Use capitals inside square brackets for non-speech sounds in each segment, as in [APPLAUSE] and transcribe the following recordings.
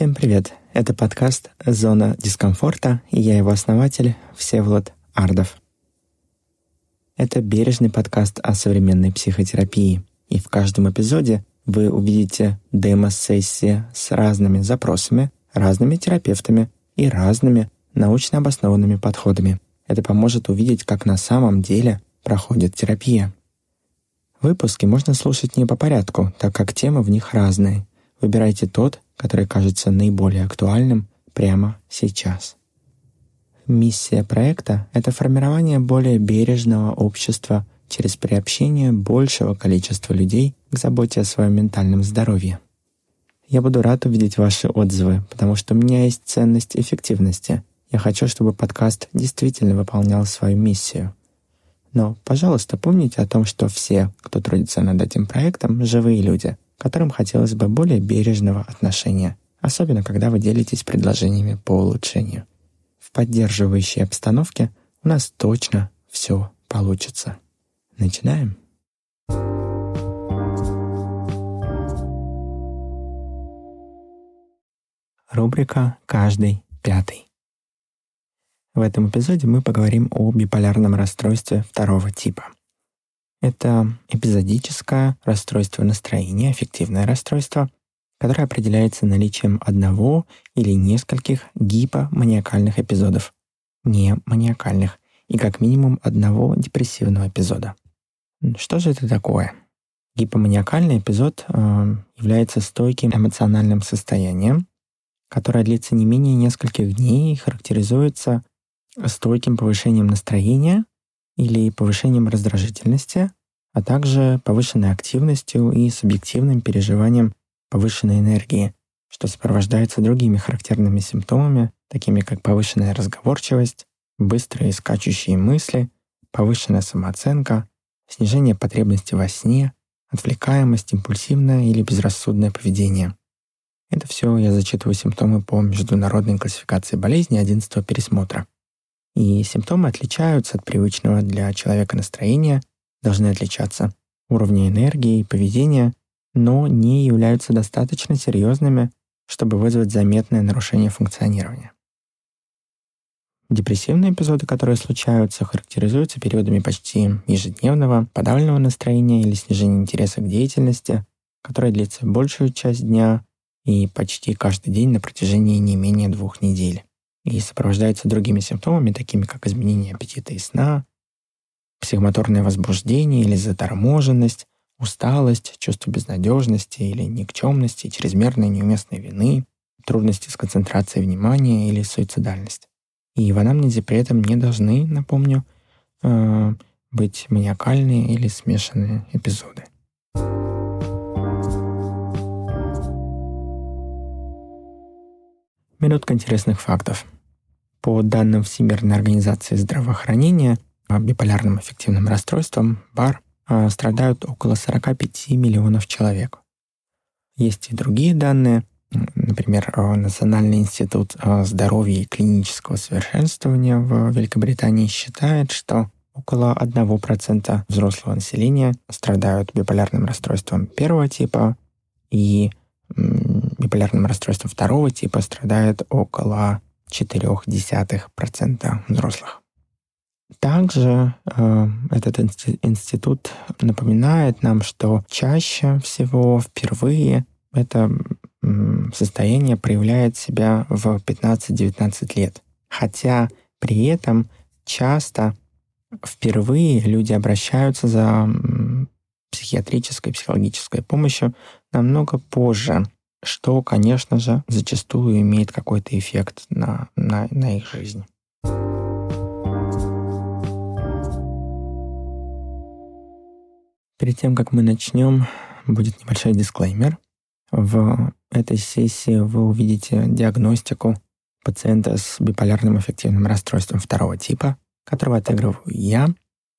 Всем привет! Это подкаст «Зона дискомфорта» и я его основатель Всеволод Ардов. Это бережный подкаст о современной психотерапии, и в каждом эпизоде вы увидите демо-сессии с разными запросами, разными терапевтами и разными научно обоснованными подходами. Это поможет увидеть, как на самом деле проходит терапия. Выпуски можно слушать не по порядку, так как темы в них разные. Выбирайте тот, который кажется наиболее актуальным прямо сейчас. Миссия проекта — это формирование более бережного общества через приобщение большего количества людей к заботе о своем ментальном здоровье. Я буду рад увидеть ваши отзывы, потому что у меня есть ценность эффективности. Я хочу, чтобы подкаст действительно выполнял свою миссию. Но, пожалуйста, помните о том, что все, кто трудится над этим проектом, живые люди — которым хотелось бы более бережного отношения, особенно когда вы делитесь предложениями по улучшению. В поддерживающей обстановке у нас точно все получится. Начинаем? Рубрика «Каждый пятый». В этом эпизоде мы поговорим о биполярном расстройстве второго типа – это эпизодическое расстройство настроения, аффективное расстройство, которое определяется наличием одного или нескольких гипоманиакальных эпизодов, не маниакальных, и как минимум одного депрессивного эпизода. Что же это такое? Гипоманиакальный эпизод э, является стойким эмоциональным состоянием, которое длится не менее нескольких дней и характеризуется стойким повышением настроения или повышением раздражительности, а также повышенной активностью и субъективным переживанием повышенной энергии, что сопровождается другими характерными симптомами, такими как повышенная разговорчивость, быстрые скачущие мысли, повышенная самооценка, снижение потребности во сне, отвлекаемость, импульсивное или безрассудное поведение. Это все я зачитываю симптомы по международной классификации болезней 11 пересмотра. И симптомы отличаются от привычного для человека настроения, должны отличаться уровня энергии и поведения, но не являются достаточно серьезными, чтобы вызвать заметное нарушение функционирования. Депрессивные эпизоды, которые случаются, характеризуются периодами почти ежедневного подавленного настроения или снижения интереса к деятельности, которая длится большую часть дня и почти каждый день на протяжении не менее двух недель и сопровождается другими симптомами, такими как изменение аппетита и сна, психомоторное возбуждение или заторможенность, усталость, чувство безнадежности или никчемности, чрезмерной неуместной вины, трудности с концентрацией внимания или суицидальность. И в анамнезе при этом не должны, напомню, э, быть маниакальные или смешанные эпизоды. Минутка интересных фактов. По данным Всемирной организации здравоохранения, биполярным аффективным расстройством, БАР, а, страдают около 45 миллионов человек. Есть и другие данные. Например, а, Национальный институт а, здоровья и клинического совершенствования в Великобритании считает, что около 1% взрослого населения страдают биполярным расстройством первого типа, и биполярным расстройством второго типа страдает около 0,4% взрослых. Также э, этот институт напоминает нам, что чаще всего впервые это состояние проявляет себя в 15-19 лет. Хотя при этом часто впервые люди обращаются за психиатрической, психологической помощью намного позже, что, конечно же, зачастую имеет какой-то эффект на, на, на их жизнь. Перед тем, как мы начнем, будет небольшой дисклеймер. В этой сессии вы увидите диагностику пациента с биполярным эффективным расстройством второго типа, которого отыгрываю я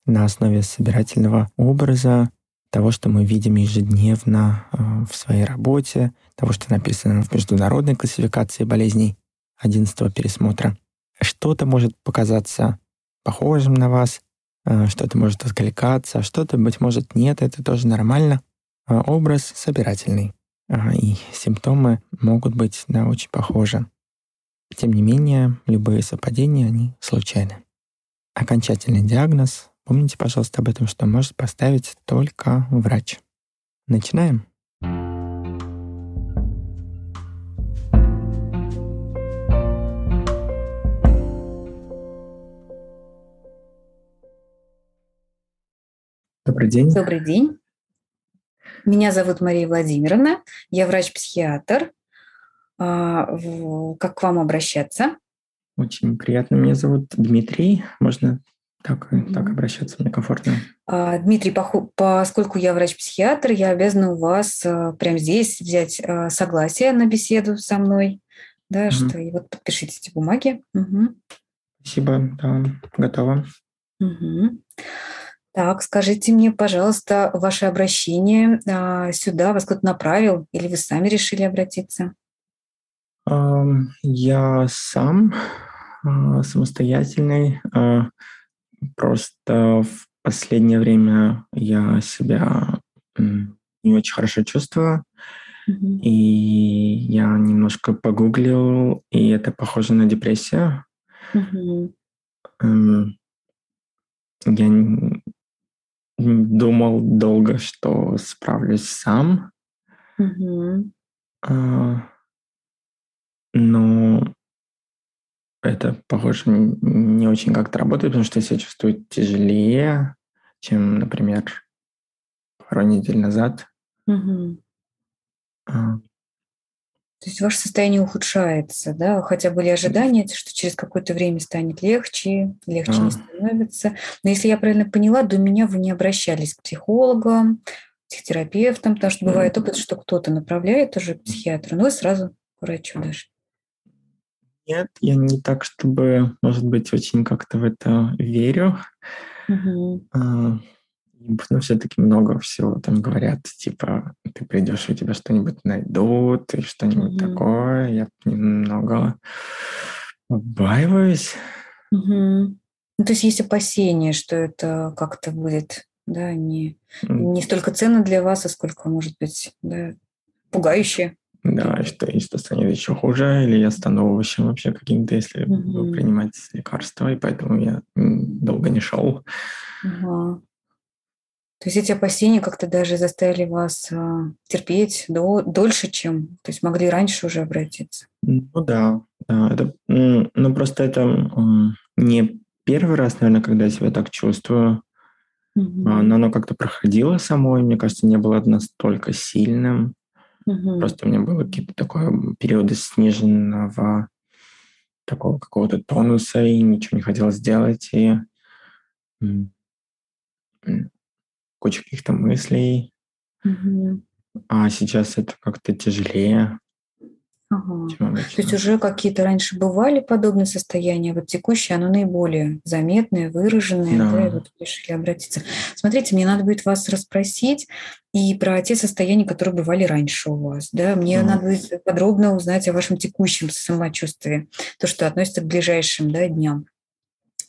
на основе собирательного образа того, что мы видим ежедневно э, в своей работе, того, что написано в международной классификации болезней 11 пересмотра. Что-то может показаться похожим на вас, э, что-то может откликаться, что-то, быть может, нет, это тоже нормально. Э, образ собирательный. а, и симптомы могут быть да, очень похожи. Тем не менее, любые совпадения, они случайны. Окончательный диагноз, помните, пожалуйста, об этом, что может поставить только врач. Начинаем? Добрый день. Добрый день. Меня зовут Мария Владимировна. Я врач-психиатр. А, как к вам обращаться? Очень приятно. Меня зовут Дмитрий. Можно так, так обращаться, мне комфортно. А, Дмитрий, поскольку я врач-психиатр, я обязана у вас а, прямо здесь взять согласие на беседу со мной. Да, угу. что и вот подпишите эти бумаги. Угу. Спасибо, да, готово. Угу. Так, скажите мне, пожалуйста, ваше обращение а, сюда вас кто-то направил или вы сами решили обратиться? Я сам а, самостоятельный. Просто в последнее время я себя не очень хорошо чувствую. Mm-hmm. И я немножко погуглил, и это похоже на депрессию. Mm-hmm. Я думал долго, что справлюсь сам. Mm-hmm. Но это, похоже, не очень как-то работает, потому что я себя чувствую тяжелее, чем, например, пару недель назад. Mm-hmm. А, то есть ваше состояние ухудшается, да? Хотя были ожидания, что через какое-то время станет легче, легче а. не становится. Но если я правильно поняла, до меня вы не обращались к психологам, психотерапевтам, потому что бывает опыт, что кто-то направляет уже к психиатру, но вы сразу к врачу даже. Нет, я не так, чтобы, может быть, очень как-то в это верю. Угу. Ну, все-таки много всего там говорят, типа, ты придешь, у тебя что-нибудь найдут, и что-нибудь mm-hmm. такое. Я немного побаиваюсь. Mm-hmm. Ну, то есть есть опасения, что это как-то будет, да, не, не столько ценно для вас, а сколько, может быть, да, пугающе. Да, что, и что станет еще хуже, или я стану овощем вообще каким-то, если mm-hmm. буду принимать лекарства, и поэтому я долго не шел. Uh-huh. То есть эти опасения как-то даже заставили вас а, терпеть до, дольше, чем, то есть могли раньше уже обратиться. Ну да, да это, ну просто это не первый раз, наверное, когда я себя так чувствую, угу. но оно как-то проходило само, и мне кажется, не было настолько сильным. Угу. Просто у меня было какие-то такое периоды сниженного такого какого-то тонуса, и ничего не хотелось сделать, и куча каких-то мыслей. Угу. А сейчас это как-то тяжелее. Ага. То есть уже какие-то раньше бывали подобные состояния, вот текущее оно наиболее заметное, выраженное, да. да, и вот решили обратиться. Смотрите, мне надо будет вас расспросить и про те состояния, которые бывали раньше у вас, да, мне ага. надо будет подробно узнать о вашем текущем самочувствии, то, что относится к ближайшим, да, дням.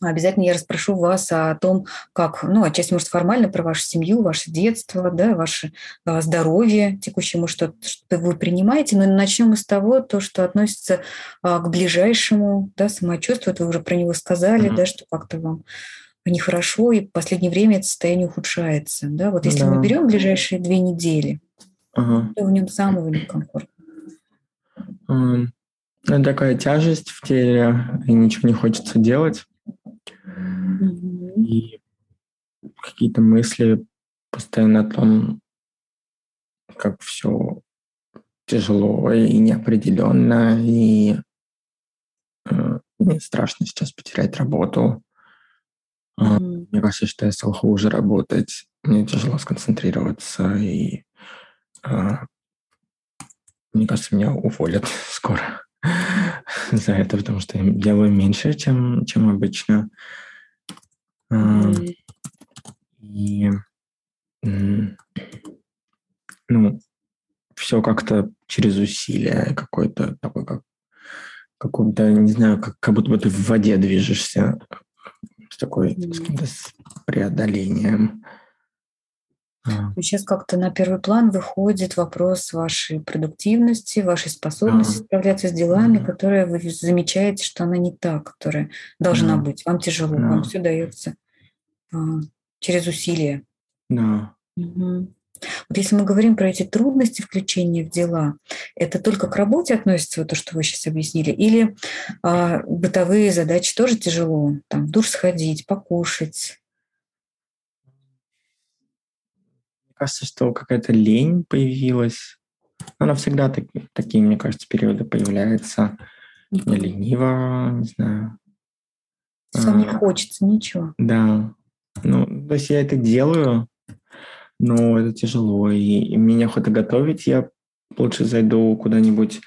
Обязательно я расспрошу вас о том, как, ну, отчасти, может, формально про вашу семью, ваше детство, да, ваше а, здоровье текущему, что, что вы принимаете. Но начнем мы с того, то, что относится а, к ближайшему да, самочувствию. Это вы уже про него сказали, mm-hmm. да, что как-то вам нехорошо, и в последнее время это состояние ухудшается. Да? Вот если да. мы берем ближайшие две недели, uh-huh. то в нем самого некомфортно. Um, такая тяжесть в теле, и ничего не хочется делать. И какие-то мысли постоянно о том, как все тяжело и неопределенно, и э, мне страшно сейчас потерять работу. Mm-hmm. Мне кажется, что я стал хуже работать, мне тяжело сконцентрироваться, и э, мне кажется, меня уволят [LAUGHS] скоро за это, потому что я делаю меньше, чем, чем обычно. Mm. И ну, все как-то через усилие какое-то такое, как каком-то, не знаю, как, как будто бы ты в воде движешься с такой, с каким-то преодолением. А. Сейчас как-то на первый план выходит вопрос вашей продуктивности, вашей способности а. справляться с делами, а. которые вы замечаете, что она не та, которая должна а. быть. Вам тяжело, а. вам все дается а, через усилия. Да. Угу. Вот если мы говорим про эти трудности включения в дела, это только к работе относится, вот то, что вы сейчас объяснили, или а, бытовые задачи тоже тяжело, там, в душ сходить, покушать? Мне кажется, что какая-то лень появилась. Она всегда так, такие, мне кажется, периоды появляются. Мне лениво, не знаю. Вам не а, хочется ничего. Да. Ну, то есть я это делаю, но это тяжело. И, и мне неохота готовить. Я лучше зайду куда-нибудь,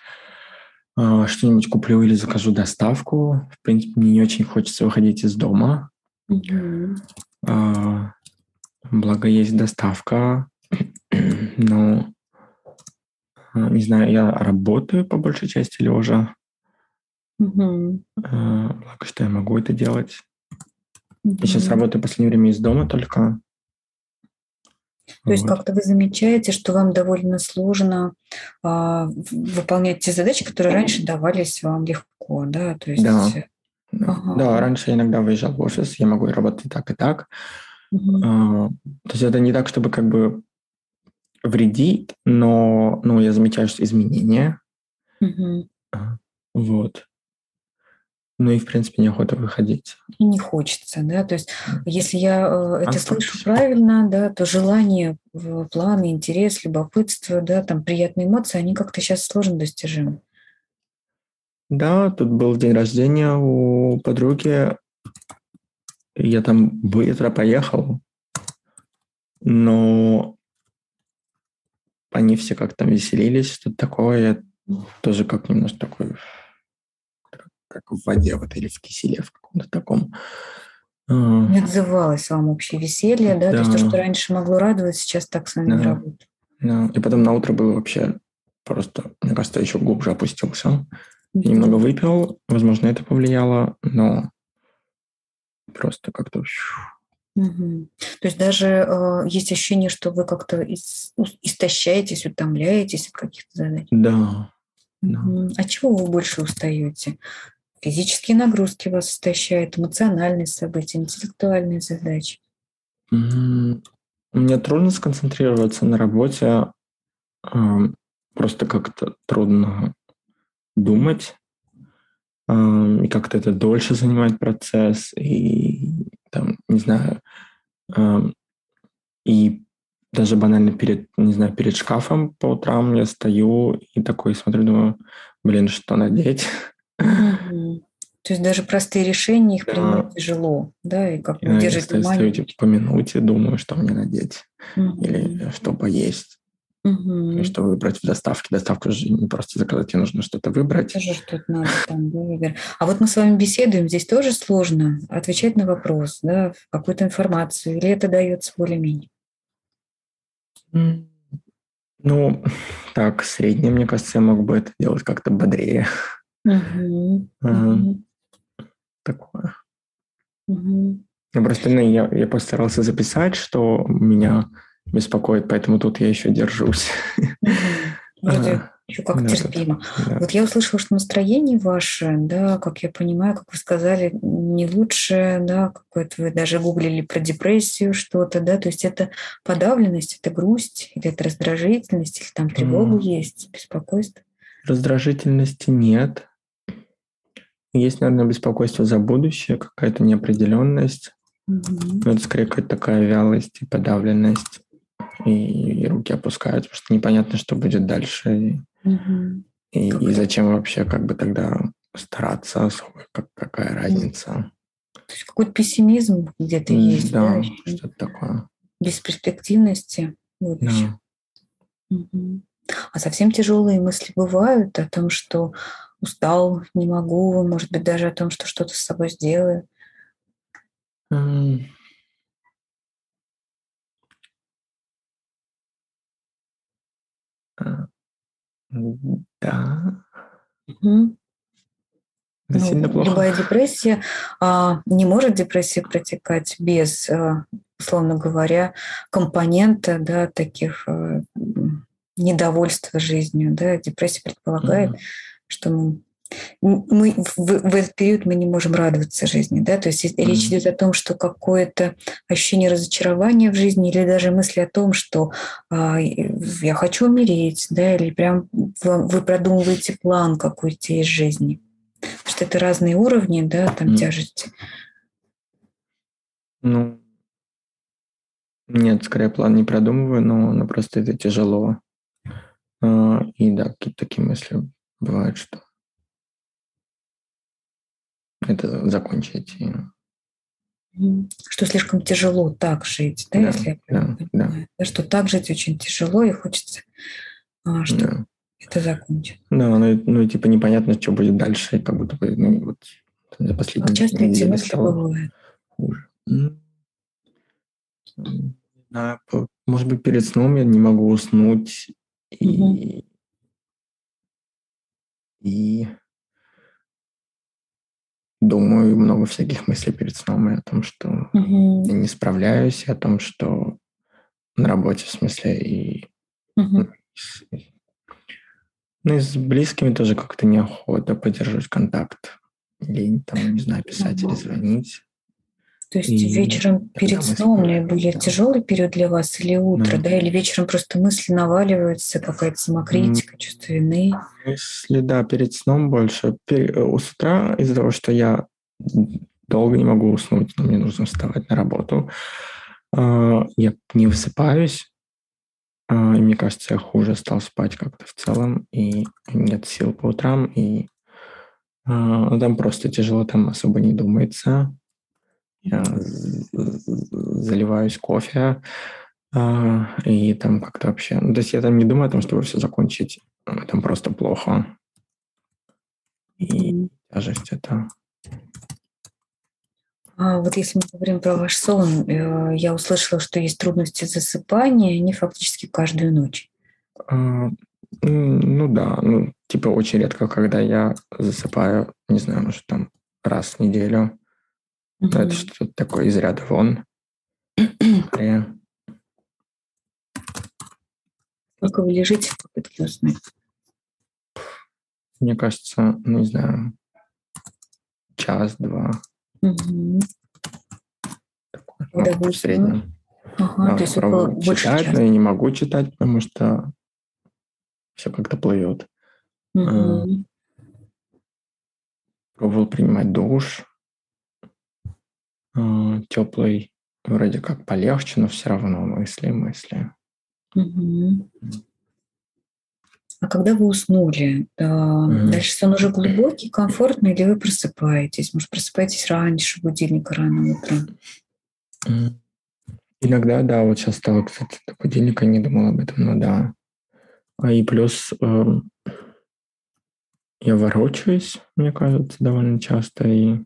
э, что-нибудь куплю или закажу доставку. В принципе, мне не очень хочется выходить из дома. Mm-hmm. Э, благо есть доставка. [CLEARS THROAT] но, не знаю, я работаю по большей части лежа. Mm-hmm. Э, благо, что я могу это делать. Mm-hmm. Я сейчас работаю в последнее время из дома только. То есть как-то вы замечаете, что вам довольно сложно а, выполнять те задачи, которые раньше давались вам легко, да? То есть... Да. Ага. Да, раньше я иногда выезжал в офис, я могу работать так и так. А, то есть это не так, чтобы как бы вредить, но ну, я замечаю что изменения. Угу. Вот. Ну и, в принципе, неохота выходить. Не хочется, да. То есть, если я э, это а слышу правильно, да, то желание, планы, интерес, любопытство, да, там приятные эмоции, они как-то сейчас сложно достижимы. Да, тут был день рождения у подруги. Я там быстро поехал, но они все как-то веселились, что-то такое. Я тоже как немножко такой как в воде вот, или в киселе в каком-то таком. А. Не отзывалось вам общее веселье, да? да? То есть то, что раньше могло радовать, сейчас так с вами да. работает. Да. И потом на утро было вообще просто, мне кажется, еще глубже опустился. Я немного выпил, возможно, это повлияло, но просто как-то... Угу. То есть даже э, есть ощущение, что вы как-то ис- истощаетесь, утомляетесь от каких-то задач? Да. Угу. А чего вы больше устаете? Физические нагрузки вас истощают, эмоциональные события, интеллектуальные задачи. Мне трудно сконцентрироваться на работе, просто как-то трудно думать, и как-то это дольше занимает процесс, и там, не знаю, и даже банально перед, не знаю, перед шкафом по утрам я стою и такой смотрю, думаю, блин, что надеть? То есть даже простые решения их да. принимать тяжело, да, и как бы держать внимание. Стою, типа, по минуте, думаю, что мне надеть или что поесть. Угу. Что выбрать в доставке. Доставку же не просто заказать, тебе нужно что-то выбрать. Тоже что-то надо там, да, А вот мы с вами беседуем, здесь тоже сложно отвечать на вопрос, да, какую-то информацию, или это дается более-менее? Ну, так, среднее, мне кажется, я мог бы это делать как-то бодрее. Угу. Угу. Такое. Угу. Я просто ну, я, я постарался записать, что меня беспокоит, поэтому тут я еще держусь. Еще как да, терпимо. Да. Вот я услышала, что настроение ваше, да, как я понимаю, как вы сказали, не лучше, да, какое-то вы даже гуглили про депрессию что-то, да, то есть это подавленность, это грусть, или это раздражительность, или там тревога mm. есть, беспокойство? Раздражительности нет. Есть, наверное, беспокойство за будущее, какая-то неопределенность. Mm-hmm. Но это скорее какая-то такая вялость и подавленность. И, и руки опускаются, потому что непонятно, что будет дальше. Угу. И, и зачем вообще как бы тогда стараться особо, как, какая разница? То есть какой-то пессимизм где-то mm, есть, да? Да, что-то такое. Бесперспективности Да. Угу. А совсем тяжелые мысли бывают о том, что устал, не могу, может быть, даже о том, что что-то с собой сделаю. Mm. Да. Угу. Это ну, сильно плохо. Любая депрессия, а, не может депрессия протекать без а, условно говоря, компонента да, таких э, недовольства жизнью. Да? Депрессия предполагает, mm-hmm. что мы мы в, в этот период мы не можем радоваться жизни, да, то есть mm-hmm. речь идет о том, что какое-то ощущение разочарования в жизни или даже мысли о том, что а, я хочу умереть, да, или прям вы продумываете план какой-то из жизни, Потому что это разные уровни, да, там mm-hmm. тяжести. Ну, нет, скорее план не продумываю, но, но просто это тяжело. А, и да, какие-то такие мысли бывают, что это закончить. Что слишком тяжело так жить, да, да если я да, понимаю. Да. Что так жить очень тяжело, и хочется, а, что да. это закончить. Да, ну, ну типа непонятно, что будет дальше, как будто бы, ну, вот за последние а часто эти мысли бывают. Хуже. Да, может быть, перед сном я не могу уснуть, и, угу. и думаю много всяких мыслей перед сном и о том, что угу. я не справляюсь, и о том, что на работе, в смысле, и... Угу. Ну и с близкими тоже как-то неохота поддерживать контакт. Лень там, не знаю, писать угу. или звонить. То есть и вечером перед сном будет тяжелый период для вас или утро, да. да, или вечером просто мысли наваливаются, какая-то самокритика, mm. чувство вины? Мысли, да, перед сном больше. Пер... У утра из-за того, что я долго не могу уснуть, но мне нужно вставать на работу, а, я не высыпаюсь, а, и мне кажется, я хуже стал спать как-то в целом, и нет сил по утрам, и а, там просто тяжело, там особо не думается я заливаюсь кофе, а, и там как-то вообще... Ну, то есть я там не думаю о том, чтобы все закончить. Там просто плохо. И тяжесть это... А вот если мы говорим про ваш сон, э, я услышала, что есть трудности засыпания, они фактически каждую ночь. А, ну да, ну типа очень редко, когда я засыпаю, не знаю, может там раз в неделю. Угу. Это что-то такое из ряда вон. Сколько вы лежите в попытке уснуть? Мне кажется, ну, не знаю, час-два. Угу. Такое, ну, в среднем. Ага, да, то есть около читать, но я не могу читать, потому что все как-то плывет. Угу. Пробовал принимать душ. А, теплый, вроде как полегче, но все равно мысли, мысли. Угу. А когда вы уснули, угу. дальше сон уже глубокий, комфортный, или вы просыпаетесь? Может, просыпаетесь раньше будильника рано утром? Иногда, да, вот сейчас стало, кстати, до будильника, не думал об этом, но да. А и плюс э, я ворочаюсь, мне кажется, довольно часто, и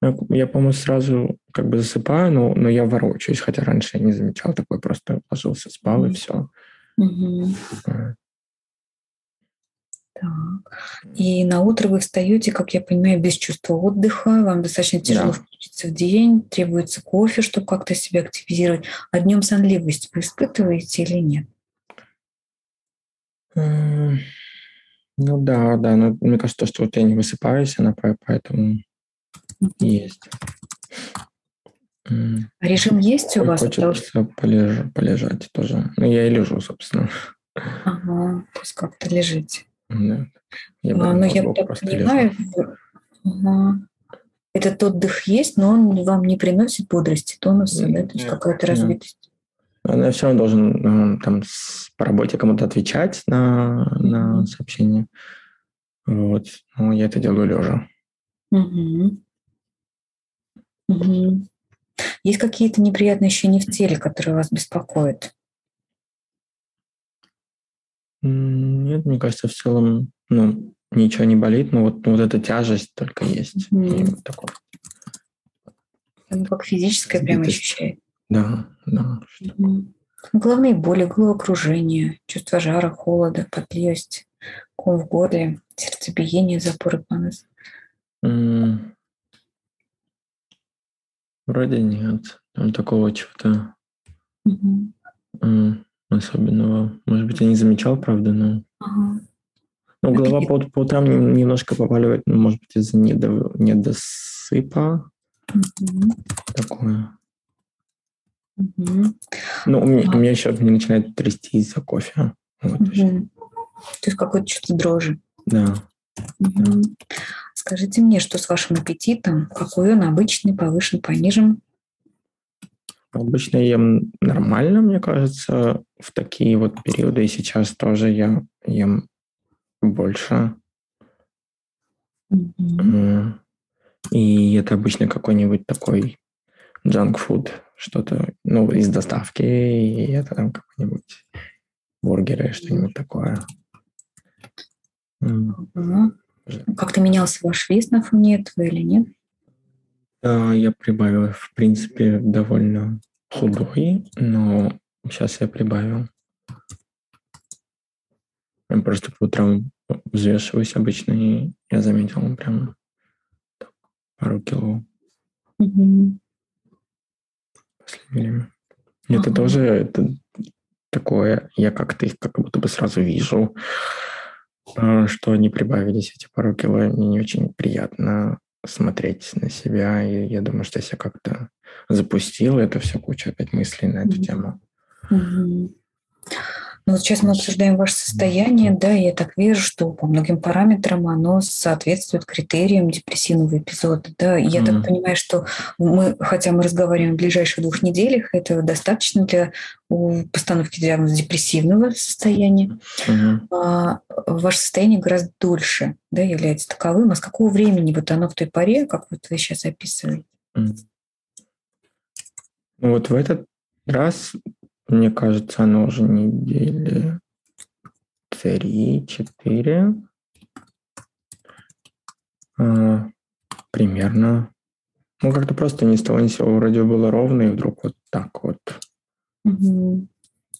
я, по-моему, сразу как бы засыпаю, но, но я ворочаюсь, хотя раньше я не замечал такой, просто ложился, спал и все. Угу. Так. И на утро вы встаете, как я понимаю, без чувства отдыха, вам достаточно тяжело да. включиться в день, требуется кофе, чтобы как-то себя активизировать. А днем сонливость вы испытываете или нет? Ну да, да, но мне кажется, что вот я не высыпаюсь, она поэтому есть. А режим есть у вас? Хочется полеж, полежать тоже. Ну, я и лежу, собственно. Ага, то есть как-то лежите. Да. Я а, ну, я так понимаю, ага. этот отдых есть, но он вам не приносит бодрости, тонуса, да, то есть какая-то разбитость. Я все равно должен э, там по работе кому-то отвечать на, на сообщение. Вот. Ну, я это делаю лежа. Угу. Угу. Есть какие-то неприятные ощущения в теле, которые вас беспокоят? Нет, мне кажется, в целом ну, ничего не болит, но вот, ну, вот эта тяжесть только есть. Mm. вот такое. Ну, как физическое прямо ощущает. Да, да. Головные боли, головокружение, чувство жара, холода, потливость, ком в горле, сердцебиение, запоры понос. Вроде нет. Там такого чего-то угу. особенного. Может быть, я не замечал, правда, но... Ага. Ну, голова по, по утрам немножко побаливает, ну, может быть, из-за недо, недосыпа. Угу. Такое. Угу. Ну, у меня, а. у меня еще не начинает трясти из-за кофе. Вот, угу. То есть какое-то чувство дрожи. Да. Угу. Скажите мне, что с вашим аппетитом? Какой он обычный, повышен, понижен? Обычно ем нормально, мне кажется, в такие вот периоды. И сейчас тоже я ем больше. Mm-hmm. И это обычно какой-нибудь такой food, что-то, ну, из доставки, и это там какой-нибудь бургеры, что-нибудь такое. Mm-hmm. Как-то менялся ваш вес на фоне этого или нет? Да, я прибавил, в принципе, довольно худой, но сейчас я прибавил. Я просто по утрам взвешиваюсь обычно, и я заметил прям пару кило. Угу. Последнее время. Ага. Это тоже это такое, я как-то их как будто бы сразу вижу, а, что они прибавились, эти пару кило. Мне не очень приятно смотреть на себя. И я думаю, что если я как-то запустил это все, куча опять мыслей на эту тему. Mm-hmm. Ну, вот сейчас мы обсуждаем ваше состояние, да, и я так вижу, что по многим параметрам оно соответствует критериям депрессивного эпизода, да. И я mm-hmm. так понимаю, что мы, хотя мы разговариваем в ближайших двух неделях, это достаточно для постановки диагноза депрессивного состояния. Mm-hmm. А, ваше состояние гораздо дольше, да, является таковым. А с какого времени вот оно в той паре, как вот вы сейчас описываете? Mm-hmm. Ну вот в этот раз мне кажется, оно уже недели три-четыре. А, примерно. Ну, как-то просто ни с того ни с сего вроде было ровно, и вдруг вот так вот. Угу.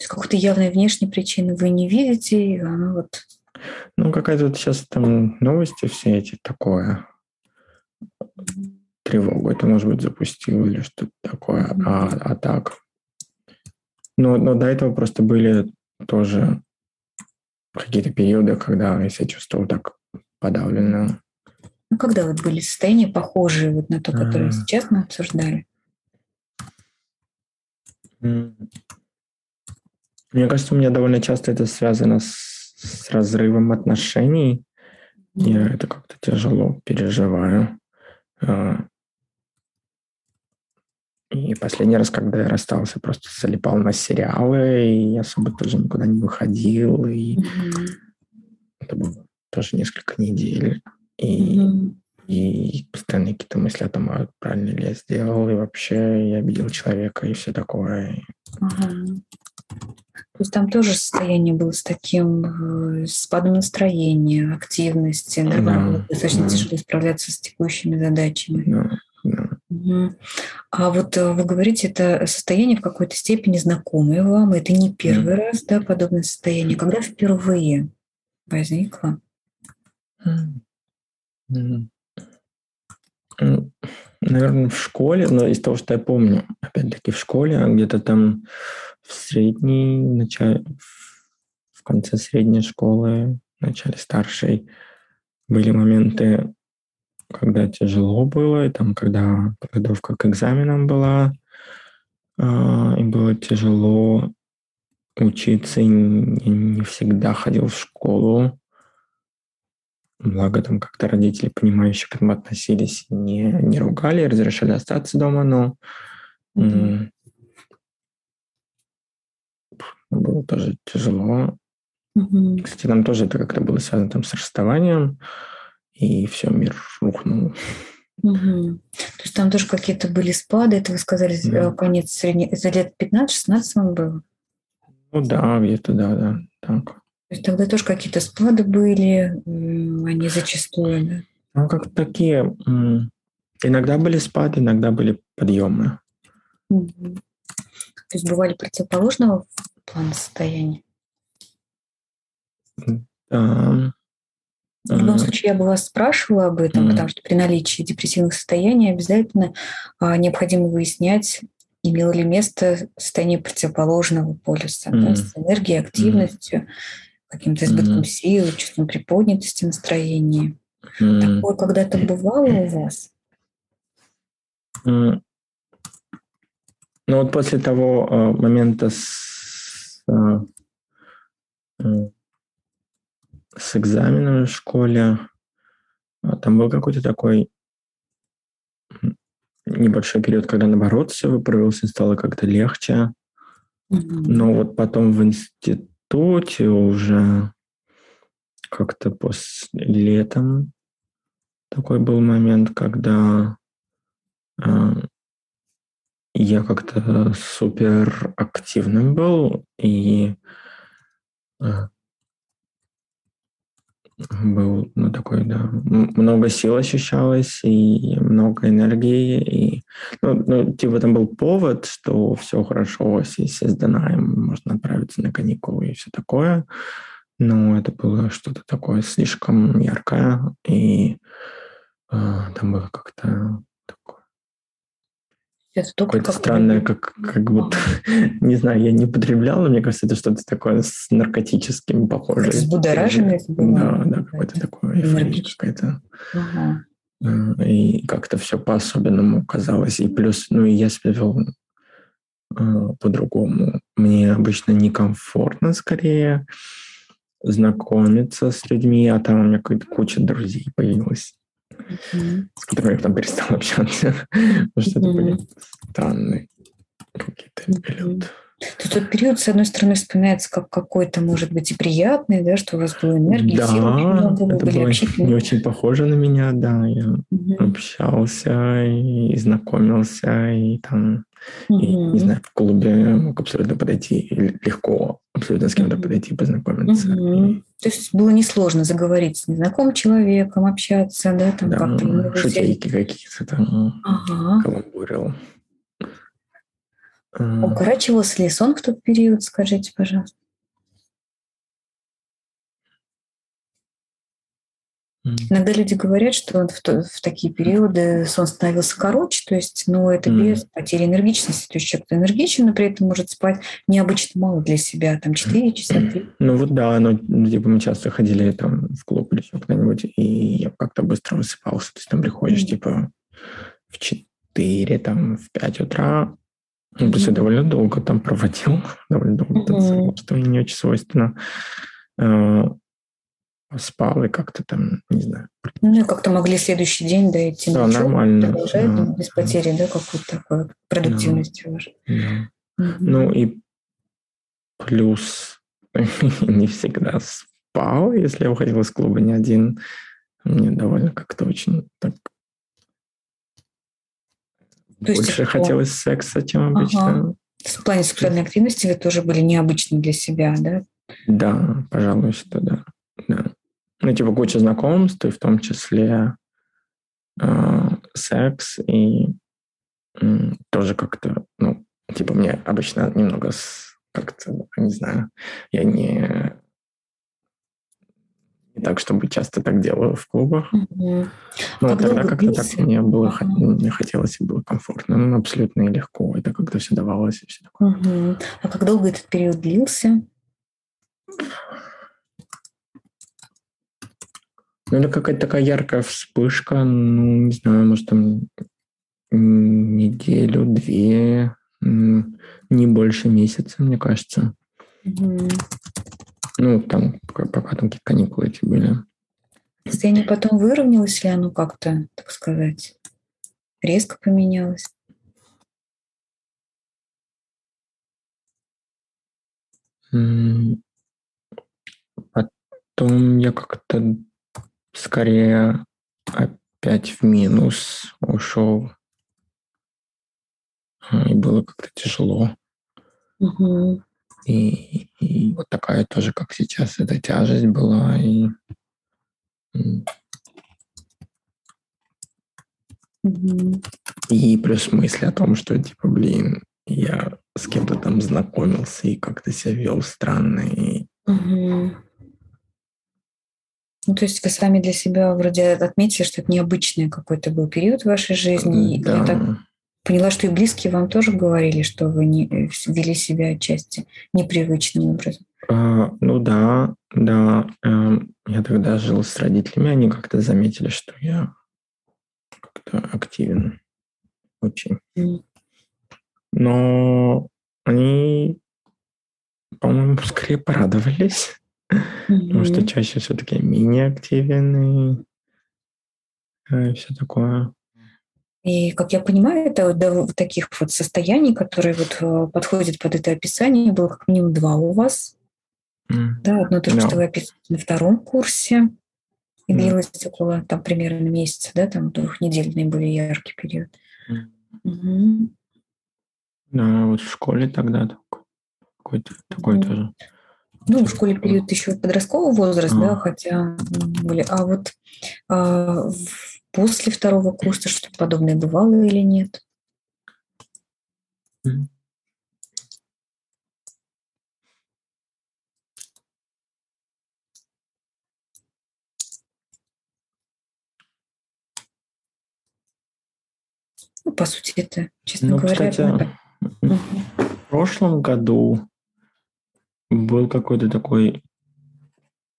Какой-то явной внешней причины вы не видите, и оно вот... Ну, какая-то вот сейчас там новости все эти такое. Тревогу это, может быть, запустил или что-то такое. Mm-hmm. А, а так, но, но до этого просто были тоже какие-то периоды, когда я себя чувствовал так подавленно. Ну, когда вот были состояния похожие вот на то, которое а... сейчас мы обсуждали? Мне кажется, у меня довольно часто это связано с, с разрывом отношений. Я это как-то тяжело переживаю. А, и последний раз, когда я расстался, просто залипал на сериалы, и особо тоже никуда не выходил. И mm-hmm. это было тоже несколько недель. И, mm-hmm. и постоянно какие-то мысли о том, а правильно ли я сделал, и вообще я обидел человека, и все такое. Mm-hmm. То есть там тоже состояние было с таким э, спадом настроения, активности, да, да достаточно да. тяжело справляться с текущими задачами. Да. Угу. А вот э, вы говорите, это состояние в какой-то степени знакомое вам, это не первый mm. раз, да, подобное состояние. Когда впервые возникло? Mm. Наверное, в школе, но из того, что я помню, опять-таки в школе, а где-то там в средней, начале, в конце средней школы, в начале старшей, были моменты когда тяжело было, и там, когда подготовка к экзаменам была, э, и было тяжело учиться, и не, всегда ходил в школу. Благо, там как-то родители, понимающие к этому относились, не, не ругали, разрешали остаться дома, но mm-hmm. было тоже тяжело. Mm-hmm. Кстати, там тоже это как-то было связано там с расставанием и все, мир рухнул. Угу. То есть там тоже какие-то были спады, это вы сказали, да. конец средней, это лет 15-16 вам было? Ну да, где-то, да, да, так. То есть тогда тоже какие-то спады были, они зачастую, да? Ну, как такие, иногда были спады, иногда были подъемы. Угу. То есть бывали противоположного плана состояния? Да. В любом случае, я бы вас спрашивала об этом, mm-hmm. потому что при наличии депрессивных состояний обязательно а, необходимо выяснять, имело ли место состояние противоположного полюса, mm-hmm. да, с энергией, активностью, mm-hmm. каким-то избытком mm-hmm. силы, чувством приподнятости настроения. Mm-hmm. Такое когда-то бывало у вас? Mm-hmm. Ну вот после того э, момента с, э, э с экзаменом в школе, э, там был какой-то такой небольшой период, когда наоборот все выправился, стало как-то легче. Но вот потом в институте уже как-то после летом такой был момент, когда э, я как-то супер активным был и э, был, ну, такой, да, много сил ощущалось, и много энергии, и, ну, ну типа, там был повод, что все хорошо, сдана, и можно отправиться на каникулы и все такое, но это было что-то такое слишком яркое, и э, там было как-то это Какое-то странное, как, как будто, [LAUGHS] не знаю, я не употреблял, но мне кажется, это что-то такое с наркотическим похоже. Взбудораженность Да, да, какое-то такое какая-то. Ага. Э, и как-то все по-особенному казалось. И плюс, ну, и я себя вел э, по-другому. Мне обычно некомфортно скорее знакомиться с людьми, а там у меня какая-то куча друзей появилась с которыми я там перестал [LAUGHS] общаться. Потому что это были странные какие-то периоды. То тот период, с одной стороны, вспоминается как какой-то, может быть, и приятный, да, что у вас была энергия, да, силы много, это были было не очень похоже на меня, да, я угу. общался и знакомился, и там и, не знаю, в клубе мог абсолютно подойти, легко абсолютно с кем-то подойти, познакомиться. mm То есть было несложно заговорить с незнакомым человеком, общаться, да, там да, как-то. Шутейки какие-то там ага. каламбурил. Укорачивался ли сон в тот период, скажите, пожалуйста? Иногда люди говорят, что в, в такие периоды сон становился короче, то есть, ну, это mm. без потери энергичности. То есть человек энергичен, но при этом может спать необычно мало для себя, там 4 часа, 3. Ну вот да, но типа мы часто ходили там в клуб или еще куда-нибудь, и я как-то быстро высыпался. То есть там приходишь mm. типа в 4, там в 5 утра, ну, то есть я довольно долго там проводил, [LAUGHS] довольно долго танцевал, что мне не очень свойственно э, спал и как-то там, не знаю. Ну, как-то могли следующий день да, идти да, на нормально. Продолжать, да. без потери, да, какой-то такой продуктивности да. Да. Угу. Ну и плюс [LAUGHS] не всегда спал, если я уходил из клуба не один. Мне довольно как-то очень так то больше есть, хотелось секса, чем обычно. Ага. В плане сексуальной активности вы тоже были необычны для себя, да? Да, пожалуй, что да. да. Ну, типа куча знакомств, и в том числе э, секс, и э, тоже как-то, ну, типа мне обычно немного как-то, не знаю, я не не так, чтобы часто так делаю в клубах. Угу. Но как тогда как-то так мне было, ага. мне хотелось и было комфортно, ну, абсолютно и легко. Это как-то все давалось и все такое. Угу. А как долго этот период длился? Ну, это какая-то такая яркая вспышка, ну, не знаю, может, там неделю, две, не больше месяца, мне кажется. Угу. Ну, там, пока, там какие-то каникулы эти были. Состояние потом выровнялось ли оно как-то, так сказать, резко поменялось? Потом я как-то скорее опять в минус ушел. И было как-то тяжело. Угу. И, и вот такая тоже, как сейчас, эта тяжесть была. И, угу. и плюс мысли о том, что, типа, блин, я с кем-то там знакомился и как-то себя вел странно. И, угу. Ну, то есть вы сами для себя вроде отметили, что это необычный какой-то был период в вашей жизни. Да. Я так поняла, что и близкие вам тоже говорили, что вы не э, вели себя отчасти непривычным образом. А, ну да, да. Э, я тогда жил с родителями, они как-то заметили, что я как-то активен очень. Но они, по-моему, скорее порадовались. Потому что чаще все-таки менее активен и э, все такое. И, как я понимаю, это до таких вот состояний, которые вот э, подходят под это описание, было как минимум два у вас. Mm. Да, одно то, no. что вы описываете на втором курсе, и mm. длилось около там примерно месяца, да, там двухнедельный более яркий период. Mm. Угу. Да, вот в школе тогда какой-то такой mm. тоже. Ну, в школе период еще подростковый возраст, а. да, хотя были. А вот а, после второго курса что-то подобное бывало или нет? Ну, по сути, это, честно ну, говоря, кстати, это... в прошлом году был какой-то такой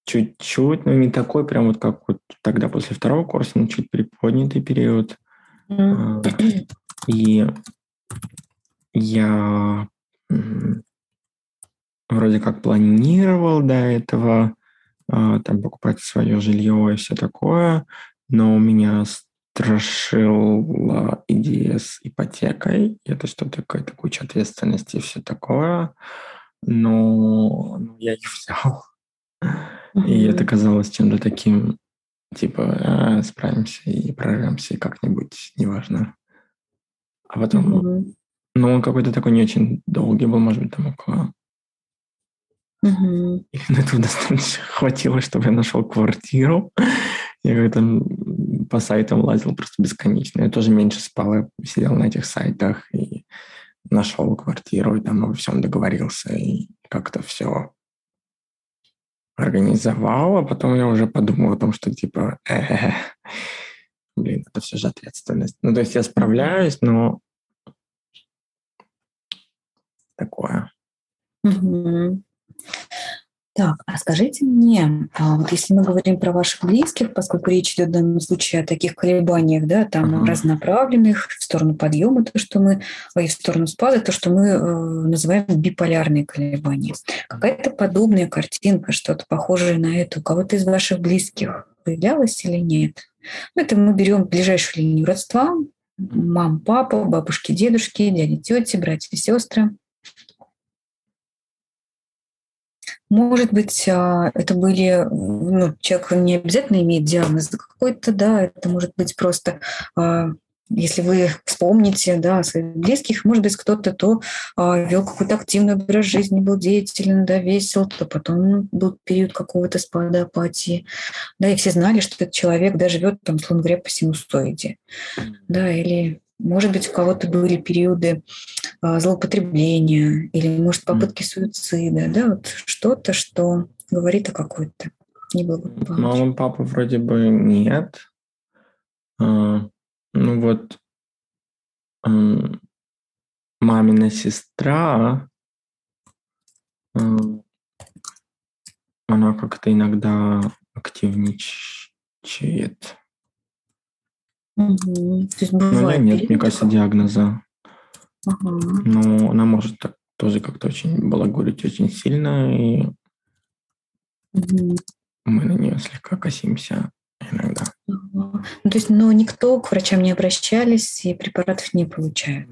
чуть-чуть, но не такой прям вот как вот тогда после второго курса, но чуть приподнятый период. Mm. И я вроде как планировал до этого а, там покупать свое жилье и все такое, но у меня страшила идея с ипотекой. Это что-то, какая-то куча ответственности и все такое но ну, я их взял. И это казалось чем-то таким, типа, а, справимся и прорвемся как-нибудь, неважно. А потом, mm-hmm. ну, он какой-то такой не очень долгий был, может быть, там около... Mm-hmm. И на этого [LAUGHS] достаточно хватило, чтобы я нашел квартиру. Я как-то по сайтам лазил просто бесконечно. Я тоже меньше спал, я сидел на этих сайтах и нашел квартиру, и там обо всем договорился, и как-то все организовал, а потом я уже подумал о том, что типа, э, [LAUGHS] блин, это все же ответственность. Ну, то есть я справляюсь, но такое. Угу. Так, а скажите мне, а вот если мы говорим про ваших близких, поскольку речь идет в данном случае о таких колебаниях, да, там uh-huh. разнонаправленных в сторону подъема, то, что мы, и в сторону спада, то, что мы э, называем биполярные колебания. Какая-то подобная картинка, что-то похожее на это у кого-то из ваших близких появлялось или нет? Ну, это мы берем ближайшую линию родства, мам, папа, бабушки, дедушки, дяди, тети, братья, сестры. Может быть, а, это были, ну, человек не обязательно имеет диагноз какой-то, да, это может быть просто а, если вы вспомните да, своих близких, может быть, кто-то то а, вел какой-то активный образ жизни, был деятелен, да, весел, то потом был период какого-то спада апатии. Да, и все знали, что этот человек да, живет, там, условно говоря, по синусоиде. Да, или может быть, у кого-то были периоды а, злоупотребления или, может, попытки суицида, да, вот что-то, что говорит о какой-то неблагополучии. Мама, папа вроде бы нет. А, ну вот мамина сестра, а, она как-то иногда активничает. Угу. То есть бывает, ну, нет, мне кажется, диагноза. Ага. Но она может так, тоже как-то очень балагурить очень сильно, и угу. мы на нее слегка косимся иногда. Ага. Ну, то есть, но никто к врачам не обращались и препаратов не получают.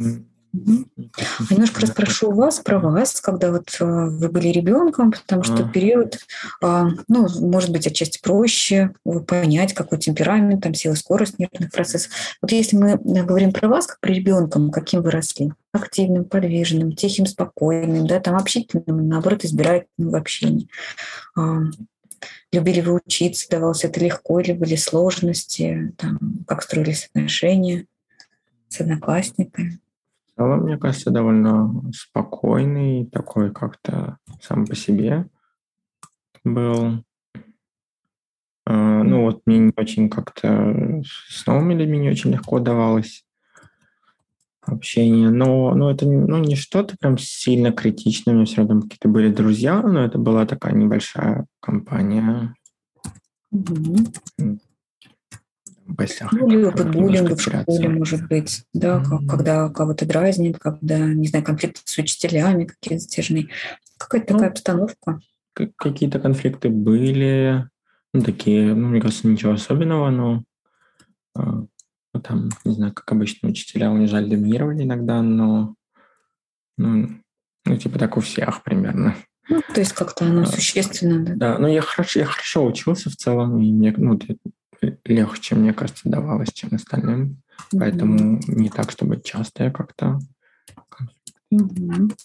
А немножко расспрошу вас про вас, когда вот э, вы были ребенком, потому что а. период, ну, может быть, отчасти проще понять, какой темперамент, там, сила, скорость нервных процессов. Вот если мы э, говорим про вас, как про ребенком, каким вы росли? Активным, подвижным, тихим, спокойным, да, там, общительным, наоборот, избирательным в общении. А, любили вы учиться, давалось это легко или были сложности, там, как строились отношения с одноклассниками? Целом, мне кажется, довольно спокойный, такой как-то сам по себе был. А, ну вот мне не очень как-то с новыми людьми не очень легко давалось общение, но, но это ну, не что-то прям сильно критичное, у меня все равно какие-то были друзья, но это была такая небольшая компания. Угу. Ну, или опыт буллинга в школе, может быть, да, mm-hmm. когда кого-то дразнит, когда, не знаю, конфликты с учителями какие-то затяжные. Какая-то ну, такая обстановка. Какие-то конфликты были, ну, такие, ну, мне кажется, ничего особенного, но ну, там, не знаю, как обычно, учителя унижали, доминировали иногда, но, ну, ну, типа так у всех примерно. Ну, то есть как-то оно а, существенно, да? Да, но я хорошо, я хорошо учился в целом, и мне, ну, легче, мне кажется, давалось, чем остальным. Mm-hmm. Поэтому не так, чтобы часто я как-то... Mm-hmm.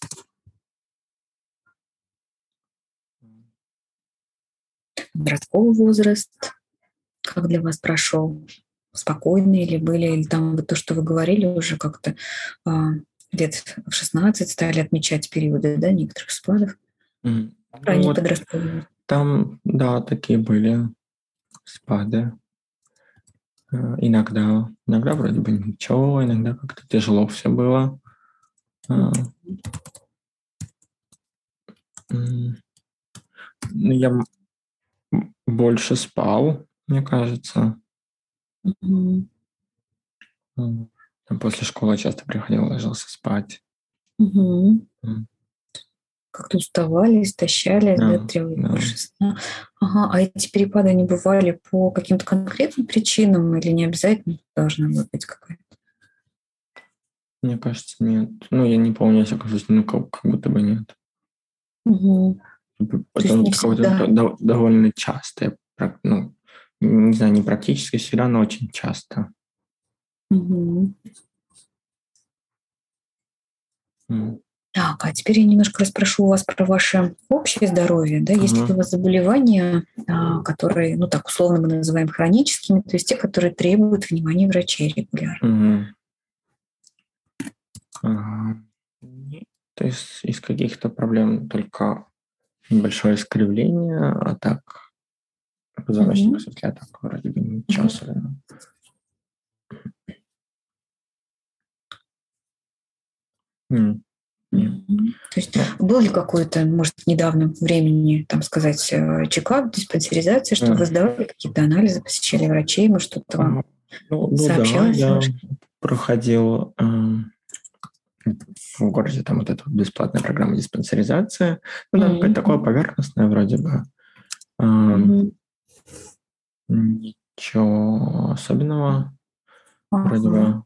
Подростковый возраст, как для вас прошел? Спокойные ли были? Или там вот то, что вы говорили уже как-то а, лет в 16 стали отмечать периоды, да, некоторых спадов? Mm. Ну, вот. Там, да, такие были спады. Э, иногда, иногда вроде бы ничего, иногда как-то тяжело все было. Э, ну, я больше спал, мне кажется. Mm-hmm. После школы часто приходил, ложился спать. Mm-hmm. Как-то уставали, истощались, да, да требовали да. больше сна. Ага, а эти перепады, они бывали по каким-то конкретным причинам или не обязательно должна быть какая-то? Мне кажется, нет. Ну, я не помню, если кажется, ну, как, как будто бы нет. Угу. Потому что всегда... довольно часто, ну, не знаю, не практически всегда, но очень часто. Угу. Mm. Так, а теперь я немножко расспрошу у вас про ваше общее здоровье. Да? Есть ли у вас заболевания, а, которые, ну так условно мы называем хроническими, то есть те, которые требуют внимания врачей регулярно? То есть из каких-то проблем только небольшое искривление, а так позвоночник mm-hmm. все так вроде бы ничего особенного. Mm. То есть был ли какой-то, может, в недавнем времени, там сказать, э, чекап, диспансеризация, чтобы вы сдавали какие-то анализы, посещали врачей, может, что-то вам ну, ну, сообщалось? Да, я проходил э, в городе там вот эта вот бесплатная программа диспансеризации. Ну, mm-hmm. такое поверхностное вроде бы. Э, mm-hmm. Ничего особенного. Uh-huh. Вроде бы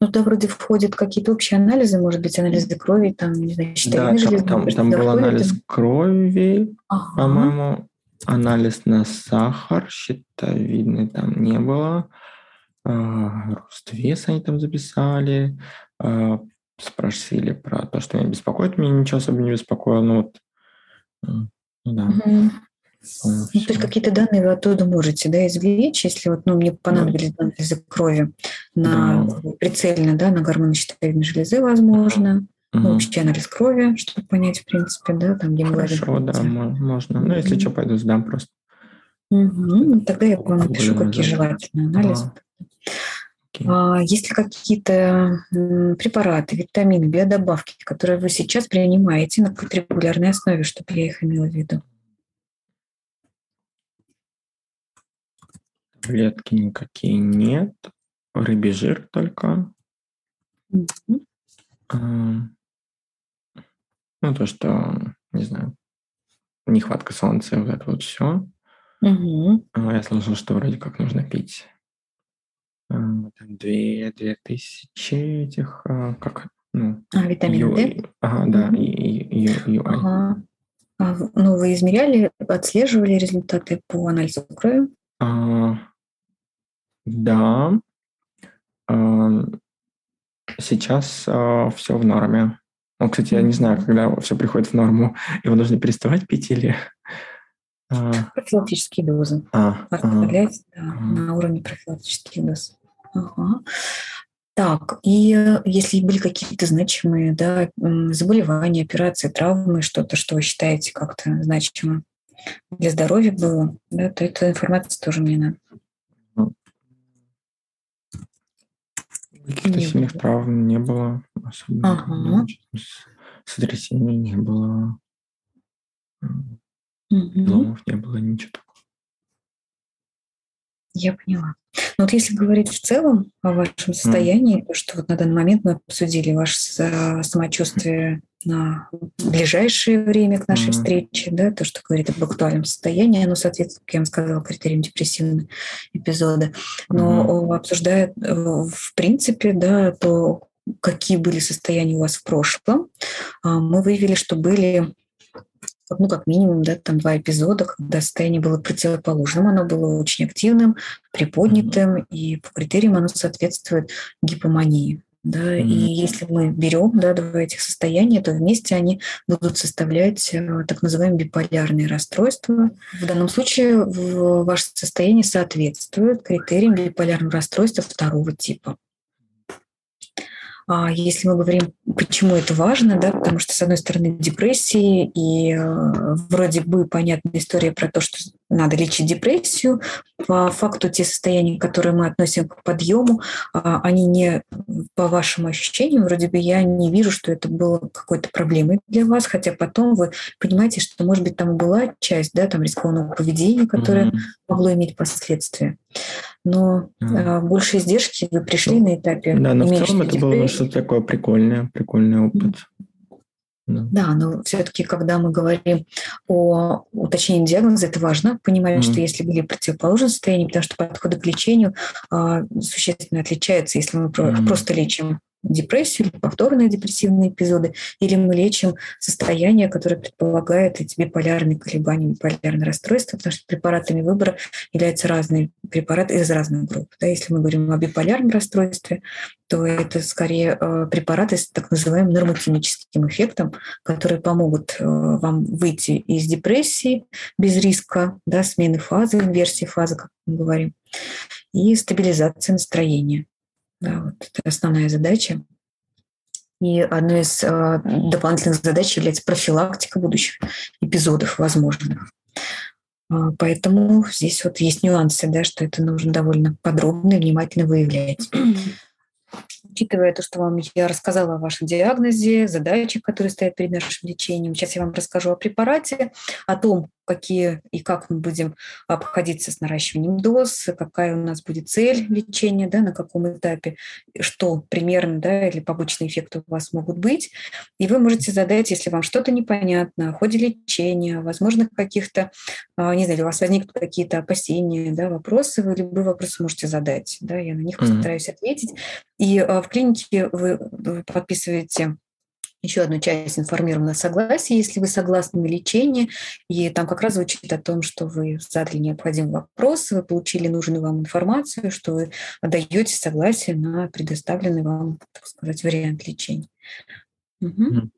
ну, туда вроде входят какие-то общие анализы, может быть, анализы крови, там, не знаю, щитовидной да, железы. Там, там, там был анализ крови, ага. по-моему, анализ на сахар, щитовидный там не было. А, рост веса они там записали. А, спросили про то, что меня беспокоит. Меня ничего особо не беспокоило. Ну, вот, ну да. Угу. Ну, то есть какие-то данные вы оттуда можете да, извлечь, если вот, ну, мне понадобились данные из крови на да. прицельно, да, на гормоны щитовидной железы, возможно, угу. ну, общий анализ крови, чтобы понять, в принципе, да, там гемоглобин. Хорошо, да, можно. Ну, если что, пойду сдам просто. Угу. Тогда я вам напишу, какие желательные анализы. А, есть ли какие-то препараты, витамины, биодобавки, которые вы сейчас принимаете на регулярной основе, чтобы я их имела в виду? Таблетки никакие нет. Рыбий жир только. Mm-hmm. ну, то, что, не знаю, нехватка солнца, вот это вот все. Mm-hmm. я слышал, что вроде как нужно пить две, две тысячи этих, а, как, ну... А, витамин D? Ага, да, и, и, и, и, ага. А, ну, вы измеряли, отслеживали результаты по анализу крови? А, да. А, сейчас а, все в норме. Ну, кстати, я не знаю, когда все приходит в норму, [LAUGHS] его нужно переставать пить или... [LAUGHS] А... Профилактические дозы. А, Оставлять а, да, а. на уровне профилактических доз. Ага. Так, и если были какие-то значимые да, заболевания, операции, травмы, что-то, что вы считаете как-то значимым? для здоровья было, да, то эта информация тоже мне надо. Каких-то сильных травм не было особенно. Ага. Сотрясений не было. Угу. не было, ничего такого. Я поняла. Но вот если говорить в целом о вашем состоянии, mm. то, что вот на данный момент мы обсудили ваше самочувствие на ближайшее время к нашей mm. встрече, да, то, что говорит об актуальном состоянии, оно соответствует, как я вам сказала, критериям депрессивного эпизода. Но mm. обсуждая э, в принципе, да, то, какие были состояния у вас в прошлом, а, мы выявили, что были ну, как минимум, да, там два эпизода, когда состояние было противоположным, оно было очень активным, приподнятым, mm-hmm. и по критериям оно соответствует гипомании. Да, mm-hmm. И если мы берем да, два этих состояния, то вместе они будут составлять э, так называемые биполярные расстройства. В данном случае ваше состояние соответствует критериям биполярного расстройства второго типа. А если мы говорим, почему это важно, да, потому что, с одной стороны, депрессии, и э, вроде бы понятная история про то, что надо лечить депрессию. По факту те состояния, которые мы относим к подъему, а, они не по вашим ощущениям, вроде бы я не вижу, что это было какой-то проблемой для вас, хотя потом вы понимаете, что, может быть, там была часть, да, там рискованного поведения, которое mm-hmm. могло иметь последствия. Но mm-hmm. больше издержки вы пришли на этапе. Да, но в целом это было что-то такое прикольное, прикольный опыт. Mm-hmm. Да. да, но все-таки, когда мы говорим о уточнении диагноза, это важно понимать, mm-hmm. что если были противоположные состояния, потому что подходы к лечению а, существенно отличаются, если мы mm-hmm. просто лечим депрессию или повторные депрессивные эпизоды, или мы лечим состояние, которое предполагает эти биполярные колебания, биполярные расстройства, потому что препаратами выбора являются разные препараты из разных групп. Да, если мы говорим о биполярном расстройстве, то это скорее э, препараты с так называемым нормотимическим эффектом, которые помогут э, вам выйти из депрессии без риска да, смены фазы, инверсии фазы, как мы говорим, и стабилизации настроения. Да, вот это основная задача. И одной из э, дополнительных задач является профилактика будущих эпизодов возможных. Э, поэтому здесь вот есть нюансы, да, что это нужно довольно подробно и внимательно выявлять. [CLEARS THROAT] Учитывая то, что вам я рассказала о вашем диагнозе, задачах, которые стоят перед нашим лечением, сейчас я вам расскажу о препарате, о том, какие и как мы будем обходиться с наращиванием доз, какая у нас будет цель лечения, да, на каком этапе, что примерно, да, или побочные эффекты у вас могут быть. И вы можете задать, если вам что-то непонятно о ходе лечения, возможно, каких-то, а, не знаю, у вас возникнут какие-то опасения, да, вопросы, вы любые вопросы можете задать, да, я на них mm-hmm. постараюсь ответить. И а, в клинике вы подписываете еще одну часть информированного согласия, если вы согласны на лечение, и там как раз звучит о том, что вы задали необходимый вопрос, вы получили нужную вам информацию, что вы даете согласие на предоставленный вам, так сказать, вариант лечения. Угу.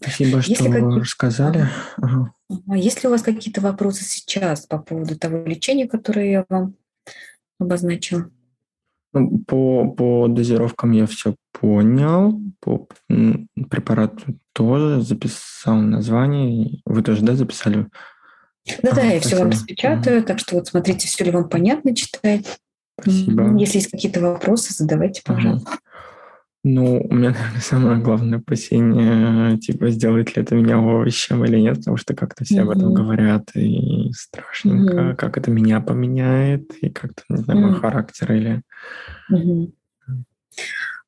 Спасибо, что Если какие... рассказали. Ага. Есть ли у вас какие-то вопросы сейчас по поводу того лечения, которое я вам обозначила? Ну, по, по дозировкам я все понял. По препарату тоже записал название. Вы тоже, да, записали? Да-да, я все вам распечатаю. Так что вот смотрите, все ли вам понятно читать. Спасибо. Если есть какие-то вопросы, задавайте, пожалуйста. Ага. Ну, у меня, [LAUGHS] наверное, самое главное опасение, типа, сделает ли это меня овощем или нет, потому что как-то все mm-hmm. об этом говорят, и страшненько, mm-hmm. как это меня поменяет, и как-то, не знаю, mm-hmm. мой характер или... Mm-hmm.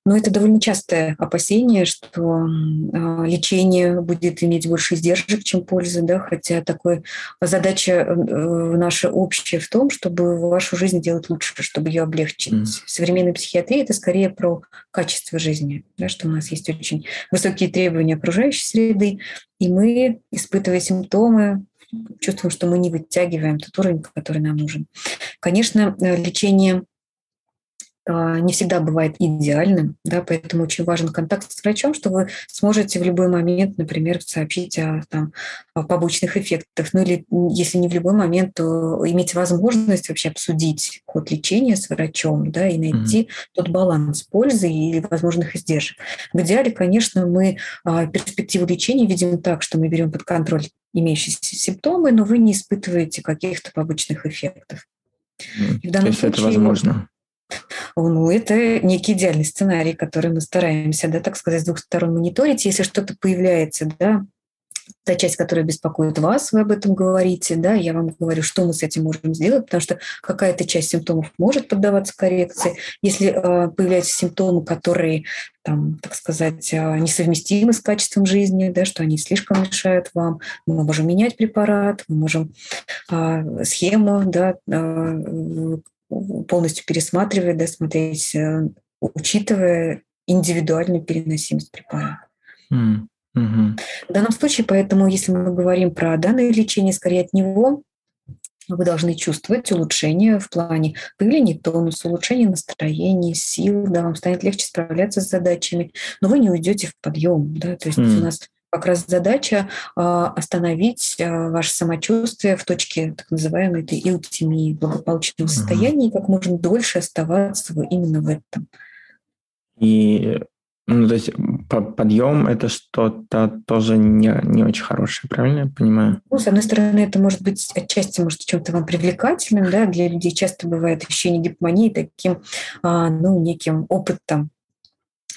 Но это довольно частое опасение, что э, лечение будет иметь больше издержек, чем пользы, да, хотя такая задача э, наша общая в том, чтобы вашу жизнь делать лучше, чтобы ее облегчить. Mm. Современная психиатрия это скорее про качество жизни, да, что у нас есть очень высокие требования окружающей среды, и мы, испытывая симптомы, чувствуем, что мы не вытягиваем тот уровень, который нам нужен. Конечно, лечение а, не всегда бывает идеальным, да, поэтому очень важен контакт с врачом, что вы сможете в любой момент, например, сообщить о, там, о побочных эффектах, ну или если не в любой момент, то иметь возможность вообще обсудить ход лечения с врачом, да, и найти mm-hmm. тот баланс пользы и возможных издержек. В идеале, конечно, мы а, перспективу лечения видим так, что мы берем под контроль имеющиеся симптомы, но вы не испытываете каких-то побочных эффектов. Mm-hmm. То есть случае, это возможно? Ну, это некий идеальный сценарий, который мы стараемся, да, так сказать, с двух сторон мониторить. Если что-то появляется, да, та часть, которая беспокоит вас, вы об этом говорите, да, я вам говорю, что мы с этим можем сделать, потому что какая-то часть симптомов может поддаваться коррекции. Если э, появляются симптомы, которые, там, так сказать, э, несовместимы с качеством жизни, да, что они слишком мешают вам, мы можем менять препарат, мы можем э, схему, да, э, полностью пересматривать, да, смотреть, э, учитывая индивидуальную переносимость препарата. Mm. hmm В данном случае, поэтому, если мы говорим про данное лечение, скорее от него вы должны чувствовать улучшение в плане появления тонуса, улучшения настроения, сил, да, вам станет легче справляться с задачами, но вы не уйдете в подъем, да, то есть mm. у нас как раз задача а, остановить а, ваше самочувствие в точке так называемой этой эутемии, благополучного состояния, и как можно дольше оставаться именно в этом. И ну, то есть подъем это что-то тоже не, не очень хорошее, правильно я понимаю? Ну, с одной стороны, это может быть отчасти может чем-то вам привлекательным, да, для людей часто бывает ощущение гипомонии таким, а, ну, неким опытом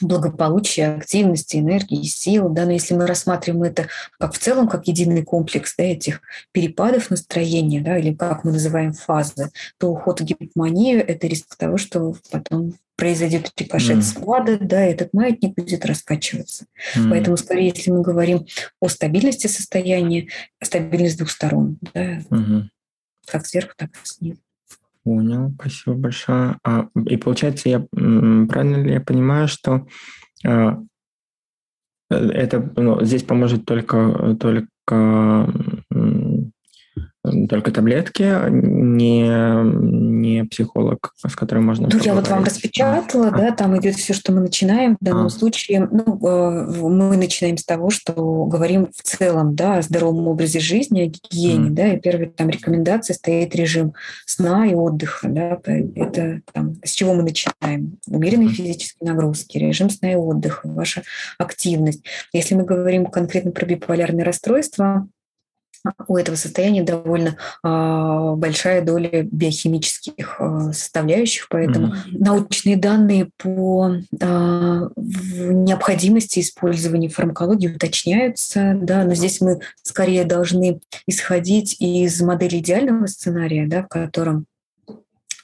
благополучия, активности, энергии, сил. Да? Но если мы рассматриваем это как в целом, как единый комплекс да, этих перепадов настроения, да, или как мы называем фазы, то уход в гипоманию – это риск того, что потом произойдет рикошет mm. склада, да, этот маятник будет раскачиваться. Mm. Поэтому, скорее, если мы говорим о стабильности состояния, стабильность с двух сторон, да, mm-hmm. как сверху, так и снизу. Понял, спасибо большое. А, и получается, я правильно ли я понимаю, что а, э, это ну, здесь поможет только только только таблетки, не, не психолог, с которым можно Ну, я вот вам распечатала, а. да, там идет все, что мы начинаем. В данном а. случае ну, э, мы начинаем с того, что говорим в целом, да, о здоровом образе жизни, о гигиене, mm. да, и первая там рекомендация стоит режим сна и отдыха, да, это там, с чего мы начинаем? Умеренные mm. физические нагрузки, режим сна и отдыха, ваша активность. Если мы говорим конкретно про биполярное расстройство, у этого состояния довольно э, большая доля биохимических э, составляющих, поэтому mm-hmm. научные данные по э, необходимости использования фармакологии уточняются, да, но здесь мы скорее должны исходить из модели идеального сценария, да, в котором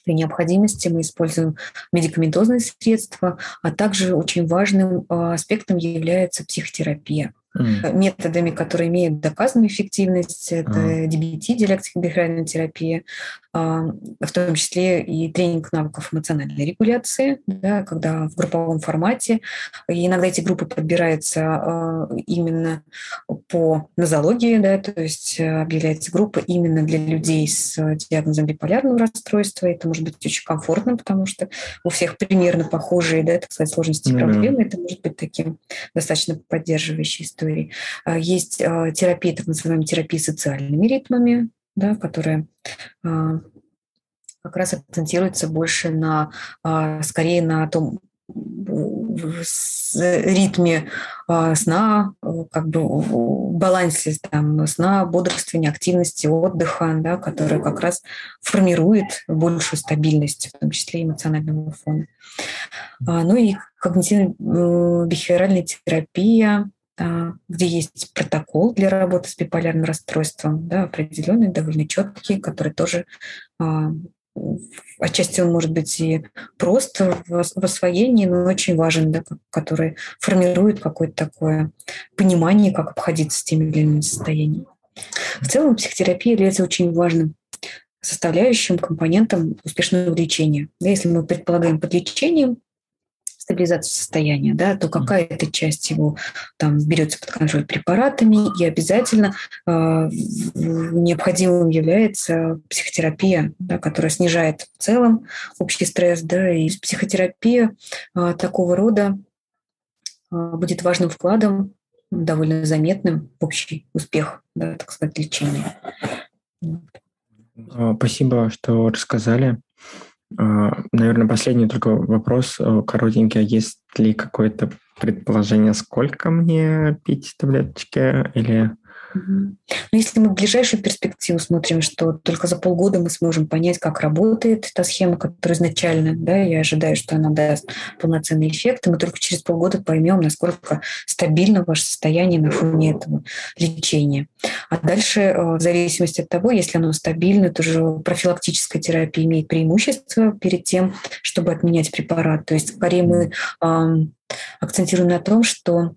при необходимости мы используем медикаментозные средства, а также очень важным аспектом является психотерапия mm. методами, которые имеют доказанную эффективность. Это mm. DBT, диалектико-бихевиоральная терапия, а, в том числе и тренинг навыков эмоциональной регуляции, да, когда в групповом формате. И иногда эти группы подбираются а, именно по нозологии, да, то есть объявляется группа именно для людей с диагнозом биполярного расстройства. Это может быть очень комфортно, потому что у всех примерно похожие, да, так сказать, сложности mm-hmm. проблемы. Это может быть таким достаточно поддерживающей историей. А, есть терапия, так называемая терапия социальными ритмами, да, которая а, как раз акцентируется больше на, а, скорее на том ритме а, сна, как бы балансе там, сна, бодрствования, активности, отдыха, да, который как раз формирует большую стабильность, в том числе эмоционального фона. Ну и когнитивно-бихевиоральная терапия, где есть протокол для работы с биполярным расстройством, да, определенный, довольно четкий, который тоже а, отчасти он может быть и просто в освоении, но очень важен, да, который формирует какое-то такое понимание, как обходиться с теми или иными состояниями. В целом психотерапия является очень важным составляющим, компонентом успешного лечения. Если мы предполагаем под лечением стабилизацию состояния, да, то какая-то часть его там берется под контроль препаратами, и обязательно э, необходимым является психотерапия, да, которая снижает в целом общий стресс, да, и психотерапия э, такого рода э, будет важным вкладом, довольно заметным в общий успех, да, так сказать, лечения. Спасибо, что рассказали. А, Наверное, последний только вопрос э, коротенький. А есть ли какое-то предположение, сколько мне пить таблеточки или ну, если мы в ближайшую перспективу смотрим, что только за полгода мы сможем понять, как работает та схема, которая изначально, да, я ожидаю, что она даст полноценный эффект, и мы только через полгода поймем, насколько стабильно ваше состояние на фоне этого лечения. А дальше, э, в зависимости от того, если оно стабильно, то же профилактическая терапия имеет преимущество перед тем, чтобы отменять препарат. То есть скорее мы акцентируем на том, что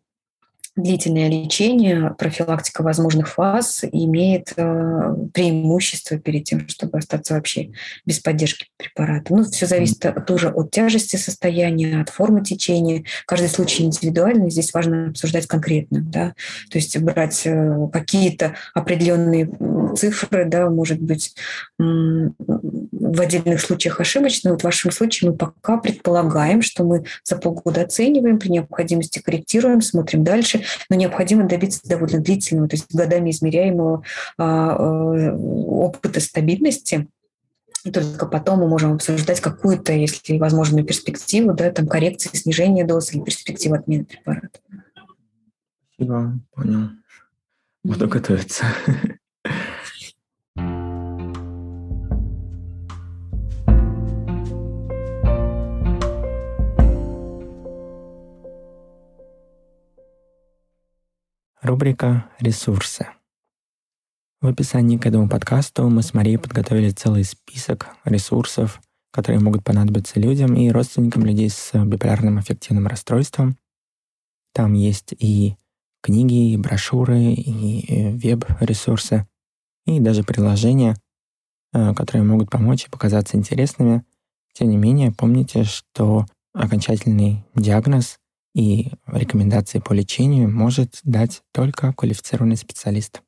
длительное лечение, профилактика возможных фаз имеет э, преимущество перед тем, чтобы остаться вообще без поддержки препарата. Ну, все зависит тоже от тяжести состояния, от формы течения. Каждый случай индивидуальный, здесь важно обсуждать конкретно. Да? То есть брать э, какие-то определенные цифры, да, может быть, в отдельных случаях ошибочно. Вот в вашем случае мы пока предполагаем, что мы за полгода оцениваем, при необходимости корректируем, смотрим дальше, но необходимо добиться довольно длительного, то есть годами измеряемого а, а, опыта стабильности, и только потом мы можем обсуждать какую-то, если возможную перспективу, да, там коррекции, снижения доз или перспективу отмены препарата. Спасибо, понял. Буду готовиться. [LAUGHS] Рубрика «Ресурсы». В описании к этому подкасту мы с Марией подготовили целый список ресурсов, которые могут понадобиться людям и родственникам людей с биполярным аффективным расстройством. Там есть и книги, и брошюры, и веб-ресурсы, и даже приложения, э, которые могут помочь и показаться интересными. Тем не менее, помните, что окончательный диагноз и рекомендации по лечению может дать только квалифицированный специалист.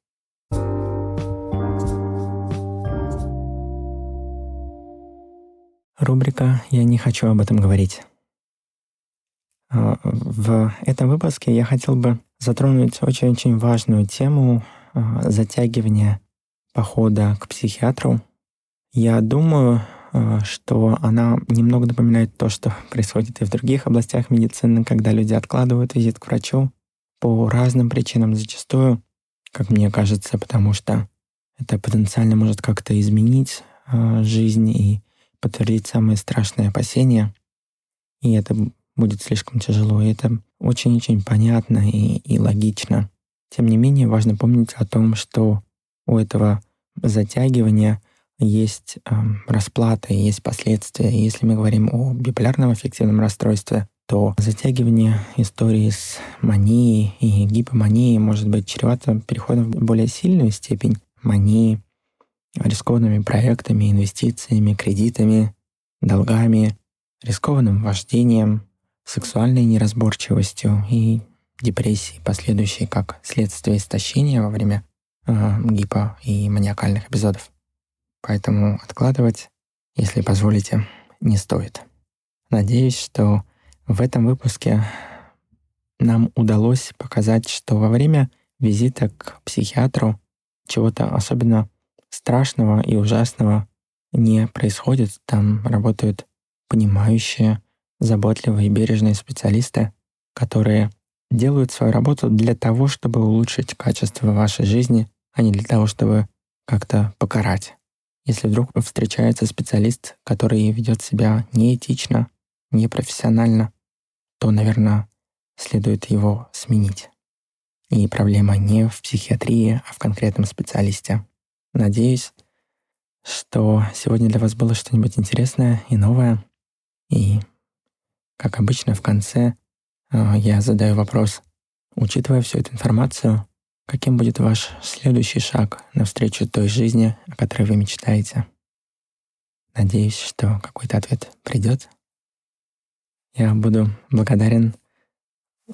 Рубрика «Я не хочу об этом говорить». А, в этом выпуске я хотел бы затронуть очень-очень важную тему а, затягивания похода к психиатру. Я думаю, что она немного напоминает то, что происходит и в других областях медицины, когда люди откладывают визит к врачу по разным причинам зачастую, как мне кажется, потому что это потенциально может как-то изменить э, жизнь и подтвердить самые страшные опасения. И это будет слишком тяжело. И это очень-очень понятно и, и логично. Тем не менее, важно помнить о том, что у этого затягивания есть э, расплата, есть последствия. Если мы говорим о биполярном аффективном расстройстве, то затягивание истории с манией и гипоманией может быть чревато переходом в более сильную степень мании, рискованными проектами, инвестициями, кредитами, долгами, рискованным вождением, сексуальной неразборчивостью и депрессией, последующей как следствие истощения во время э, гипо- и маниакальных эпизодов. Поэтому откладывать, если позволите, не стоит. Надеюсь, что в этом выпуске нам удалось показать, что во время визита к психиатру чего-то особенно страшного и ужасного не происходит. Там работают понимающие, заботливые и бережные специалисты, которые делают свою работу для того, чтобы улучшить качество вашей жизни, а не для того, чтобы как-то покарать. Если вдруг встречается специалист, который ведет себя неэтично, непрофессионально, то, наверное, следует его сменить. И проблема не в психиатрии, а в конкретном специалисте. Надеюсь, что сегодня для вас было что-нибудь интересное и новое. И, как обычно, в конце э, я задаю вопрос. Учитывая всю эту информацию, Каким будет ваш следующий шаг навстречу той жизни, о которой вы мечтаете? Надеюсь, что какой-то ответ придет. Я буду благодарен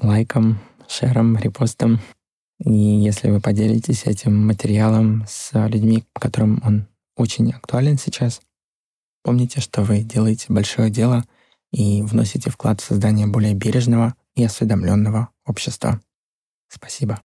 лайкам, шерам, репостам. И если вы поделитесь этим материалом с людьми, которым он очень актуален сейчас, помните, что вы делаете большое дело и вносите вклад в создание более бережного и осведомленного общества. Спасибо.